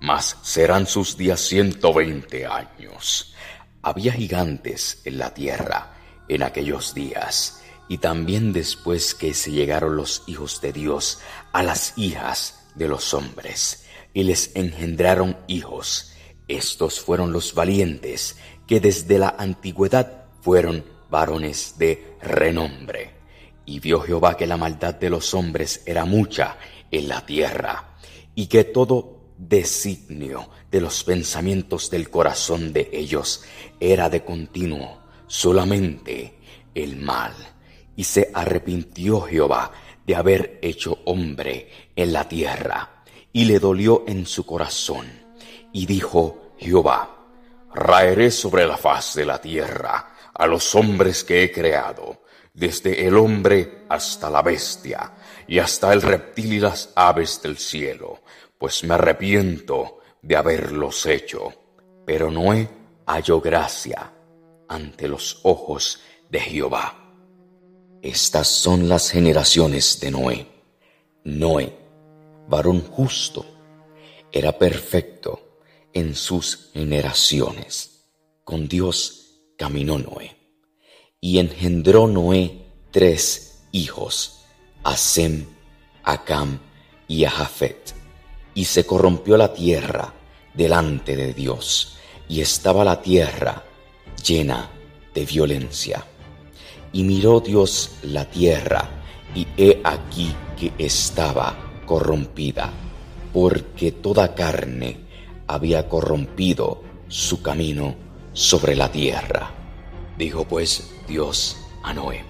mas serán sus días ciento veinte años. Había gigantes en la tierra en aquellos días, y también después que se llegaron los hijos de Dios a las hijas de los hombres, y les engendraron hijos. Estos fueron los valientes, que desde la antigüedad fueron varones de renombre. Y vio Jehová que la maldad de los hombres era mucha en la tierra, y que todo designio de los pensamientos del corazón de ellos era de continuo solamente el mal. Y se arrepintió Jehová de haber hecho hombre en la tierra, y le dolió en su corazón. Y dijo Jehová, raeré sobre la faz de la tierra a los hombres que he creado, desde el hombre hasta la bestia, y hasta el reptil y las aves del cielo, pues me arrepiento de haberlos hecho. Pero Noé halló gracia ante los ojos de Jehová. Estas son las generaciones de Noé. Noé, varón justo, era perfecto en sus generaciones. Con Dios caminó Noé. Y engendró Noé tres hijos, a Sem, y a y se corrompió la tierra delante de Dios, y estaba la tierra llena de violencia. Y miró Dios la tierra, y he aquí que estaba corrompida, porque toda carne había corrompido su camino sobre la tierra. Dijo pues Dios a Noé,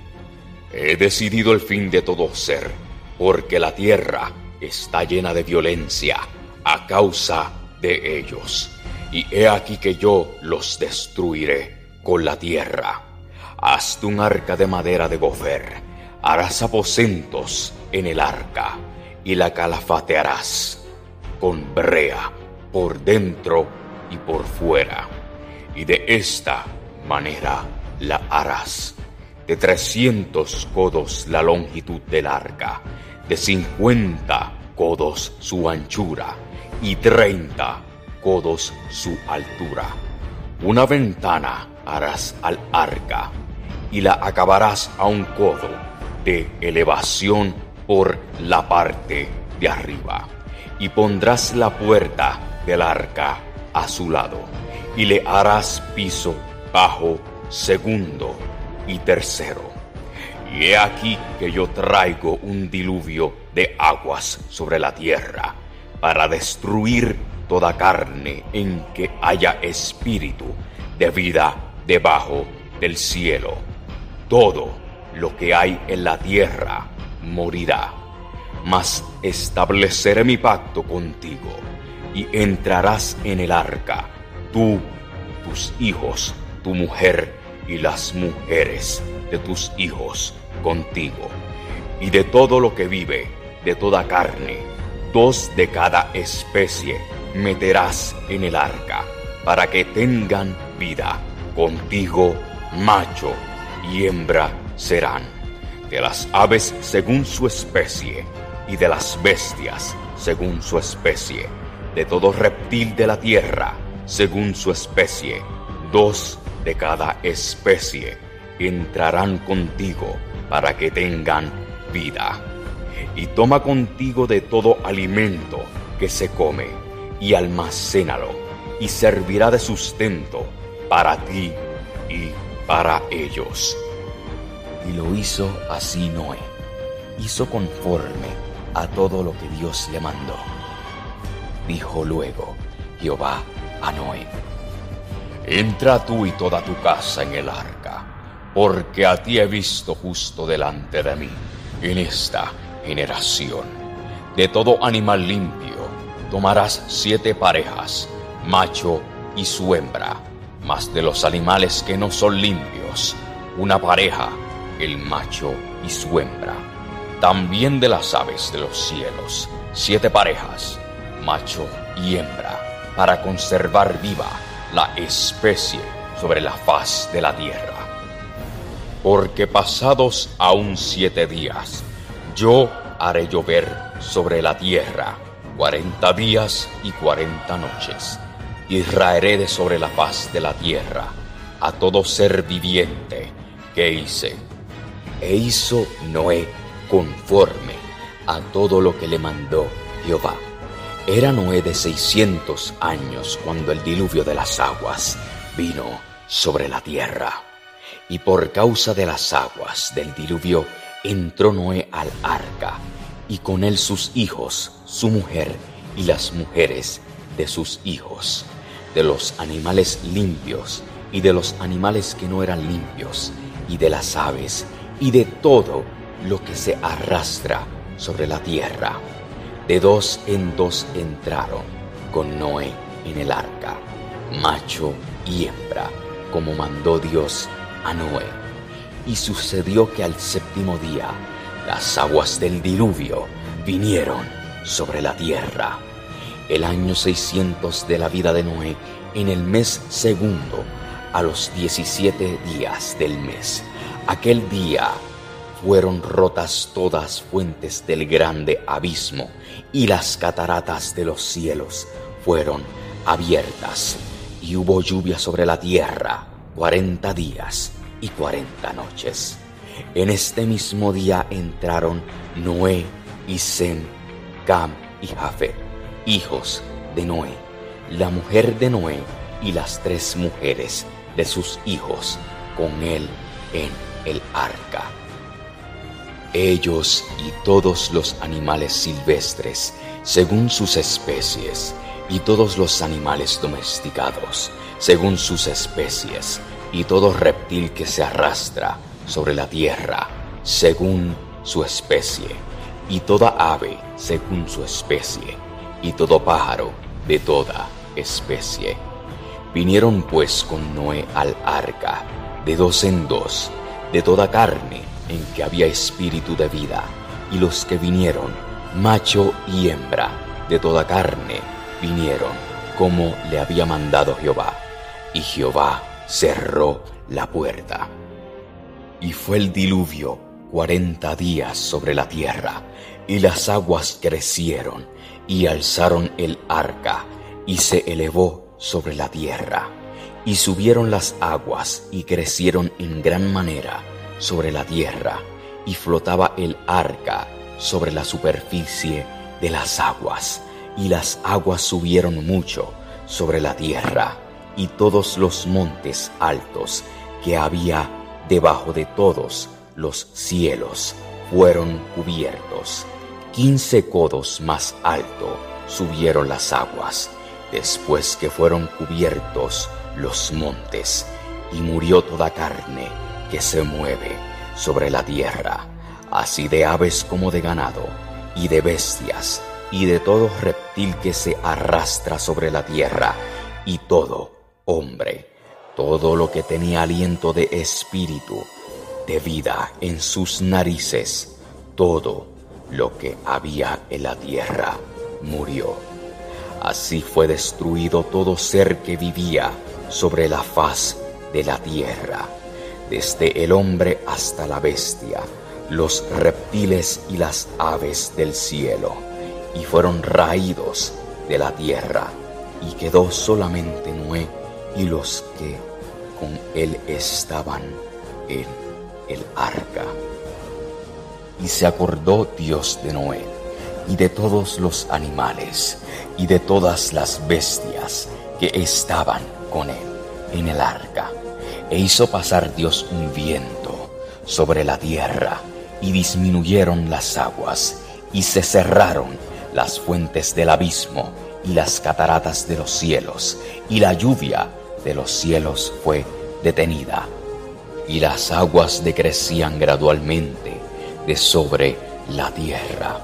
He decidido el fin de todo ser, porque la tierra está llena de violencia a causa de ellos. Y he aquí que yo los destruiré con la tierra. Hazte un arca de madera de gofer, harás aposentos en el arca, y la calafatearás con brea por dentro y por fuera. Y de esta manera la harás. De trescientos codos la longitud del arca de cincuenta codos su anchura y treinta codos su altura. Una ventana harás al arca y la acabarás a un codo de elevación por la parte de arriba. Y pondrás la puerta del arca a su lado y le harás piso bajo, segundo y tercero y he aquí que yo traigo un diluvio de aguas sobre la tierra para destruir toda carne en que haya espíritu de vida debajo del cielo. Todo lo que hay en la tierra morirá. Mas estableceré mi pacto contigo y entrarás en el arca, tú, tus hijos, tu mujer y las mujeres de tus hijos contigo. Y de todo lo que vive, de toda carne, dos de cada especie meterás en el arca, para que tengan vida. Contigo macho y hembra serán, de las aves según su especie, y de las bestias según su especie, de todo reptil de la tierra según su especie, dos de cada especie entrarán contigo para que tengan vida. Y toma contigo de todo alimento que se come y almacénalo y servirá de sustento para ti y para ellos. Y lo hizo así Noé. Hizo conforme a todo lo que Dios le mandó. Dijo luego Jehová a Noé, Entra tú y toda tu casa en el arca porque a ti he visto justo delante de mí en esta generación. De todo animal limpio tomarás siete parejas, macho y su hembra, mas de los animales que no son limpios, una pareja, el macho y su hembra. También de las aves de los cielos, siete parejas, macho y hembra, para conservar viva la especie sobre la faz de la tierra. Porque pasados aún siete días, yo haré llover sobre la tierra cuarenta días y cuarenta noches, y raeré de sobre la faz de la tierra a todo ser viviente que hice. E hizo Noé conforme a todo lo que le mandó Jehová. Era Noé de seiscientos años cuando el diluvio de las aguas vino sobre la tierra. Y por causa de las aguas del diluvio entró Noé al arca, y con él sus hijos, su mujer y las mujeres de sus hijos, de los animales limpios y de los animales que no eran limpios, y de las aves y de todo lo que se arrastra sobre la tierra. De dos en dos entraron con Noé en el arca, macho y hembra, como mandó Dios a Noé. Y sucedió que al séptimo día las aguas del diluvio vinieron sobre la tierra. El año 600 de la vida de Noé, en el mes segundo, a los 17 días del mes. Aquel día fueron rotas todas fuentes del grande abismo y las cataratas de los cielos fueron abiertas y hubo lluvia sobre la tierra cuarenta días y cuarenta noches. En este mismo día entraron Noé y Sem, Cam y Jafet, hijos de Noé, la mujer de Noé y las tres mujeres de sus hijos con él en el arca ellos y todos los animales silvestres, según sus especies, y todos los animales domesticados, según sus especies, y todo reptil que se arrastra sobre la tierra, según su especie, y toda ave, según su especie, y todo pájaro, de toda especie. Vinieron pues con Noé al arca, de dos en dos, de toda carne, en que había espíritu de vida, y los que vinieron, macho y hembra, de toda carne, vinieron, como le había mandado Jehová. Y Jehová cerró la puerta. Y fue el diluvio cuarenta días sobre la tierra, y las aguas crecieron, y alzaron el arca, y se elevó sobre la tierra. Y subieron las aguas, y crecieron en gran manera, sobre la tierra y flotaba el arca sobre la superficie de las aguas, y las aguas subieron mucho sobre la tierra, y todos los montes altos que había debajo de todos los cielos fueron cubiertos. Quince codos más alto subieron las aguas, después que fueron cubiertos los montes, y murió toda carne que se mueve sobre la tierra, así de aves como de ganado, y de bestias, y de todo reptil que se arrastra sobre la tierra, y todo hombre, todo lo que tenía aliento de espíritu, de vida en sus narices, todo lo que había en la tierra murió. Así fue destruido todo ser que vivía sobre la faz de la tierra desde el hombre hasta la bestia, los reptiles y las aves del cielo, y fueron raídos de la tierra, y quedó solamente Noé y los que con él estaban en el arca. Y se acordó Dios de Noé, y de todos los animales, y de todas las bestias que estaban con él en el arca e hizo pasar Dios un viento sobre la tierra, y disminuyeron las aguas, y se cerraron las fuentes del abismo, y las cataratas de los cielos, y la lluvia de los cielos fue detenida, y las aguas decrecían gradualmente de sobre la tierra,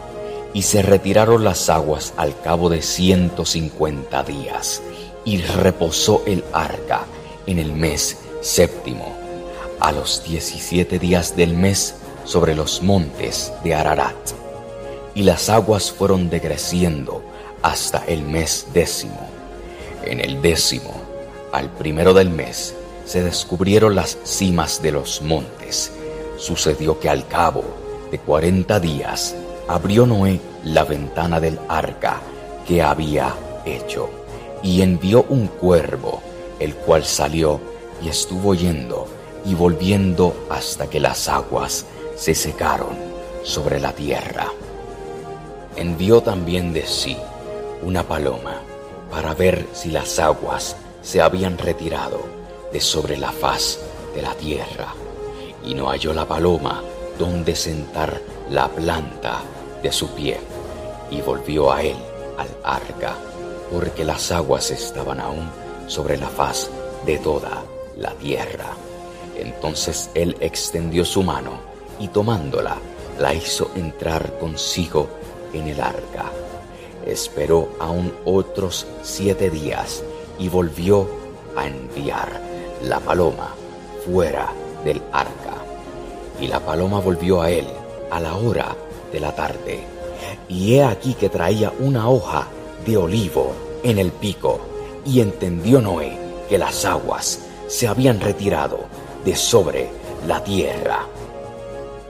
y se retiraron las aguas al cabo de ciento cincuenta días, y reposó el arca en el mes séptimo, a los diecisiete días del mes sobre los montes de Ararat. Y las aguas fueron decreciendo hasta el mes décimo. En el décimo, al primero del mes, se descubrieron las cimas de los montes. Sucedió que al cabo de cuarenta días abrió Noé la ventana del arca que había hecho y envió un cuervo, el cual salió y estuvo yendo y volviendo hasta que las aguas se secaron sobre la tierra. Envió también de sí una paloma para ver si las aguas se habían retirado de sobre la faz de la tierra, y no halló la paloma donde sentar la planta de su pie, y volvió a él al arca, porque las aguas estaban aún sobre la faz de toda la tierra. Entonces él extendió su mano y tomándola, la hizo entrar consigo en el arca. Esperó aún otros siete días y volvió a enviar la paloma fuera del arca. Y la paloma volvió a él a la hora de la tarde. Y he aquí que traía una hoja de olivo en el pico. Y entendió Noé que las aguas se habían retirado de sobre la tierra.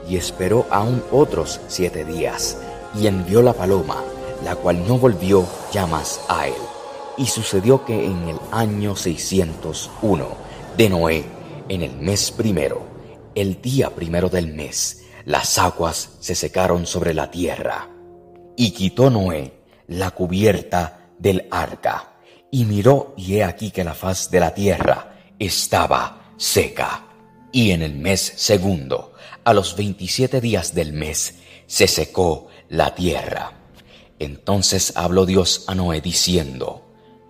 Y esperó aún otros siete días, y envió la paloma, la cual no volvió ya más a él. Y sucedió que en el año 601 de Noé, en el mes primero, el día primero del mes, las aguas se secaron sobre la tierra. Y quitó Noé la cubierta del arca, y miró, y he aquí que la faz de la tierra estaba seca. Y en el mes segundo, a los veintisiete días del mes, se secó la tierra. Entonces habló Dios a Noé diciendo,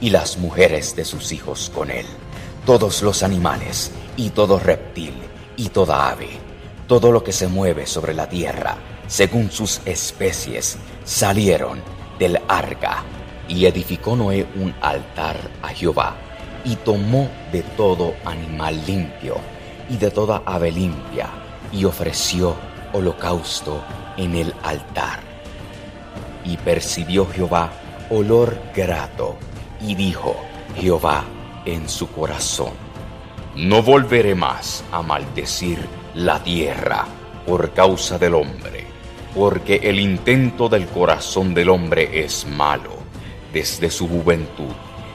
y las mujeres de sus hijos con él, todos los animales y todo reptil y toda ave, todo lo que se mueve sobre la tierra, según sus especies, salieron del arca. Y edificó Noé un altar a Jehová, y tomó de todo animal limpio, y de toda ave limpia, y ofreció holocausto en el altar. Y percibió Jehová olor grato, y dijo Jehová en su corazón, no volveré más a maldecir la tierra por causa del hombre, porque el intento del corazón del hombre es malo desde su juventud,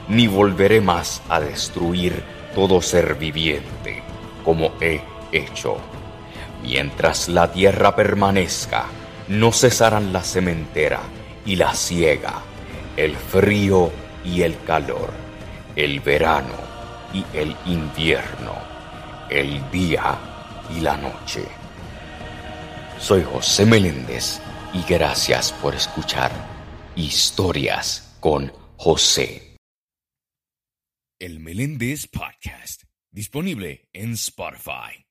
ni volveré más a destruir todo ser viviente, como he hecho. Mientras la tierra permanezca, no cesarán la sementera y la siega, el frío y el calor, el verano y el invierno, el día y la noche. Soy José Meléndez y gracias por escuchar Historias con José. El Meléndez Podcast, disponible en Spotify.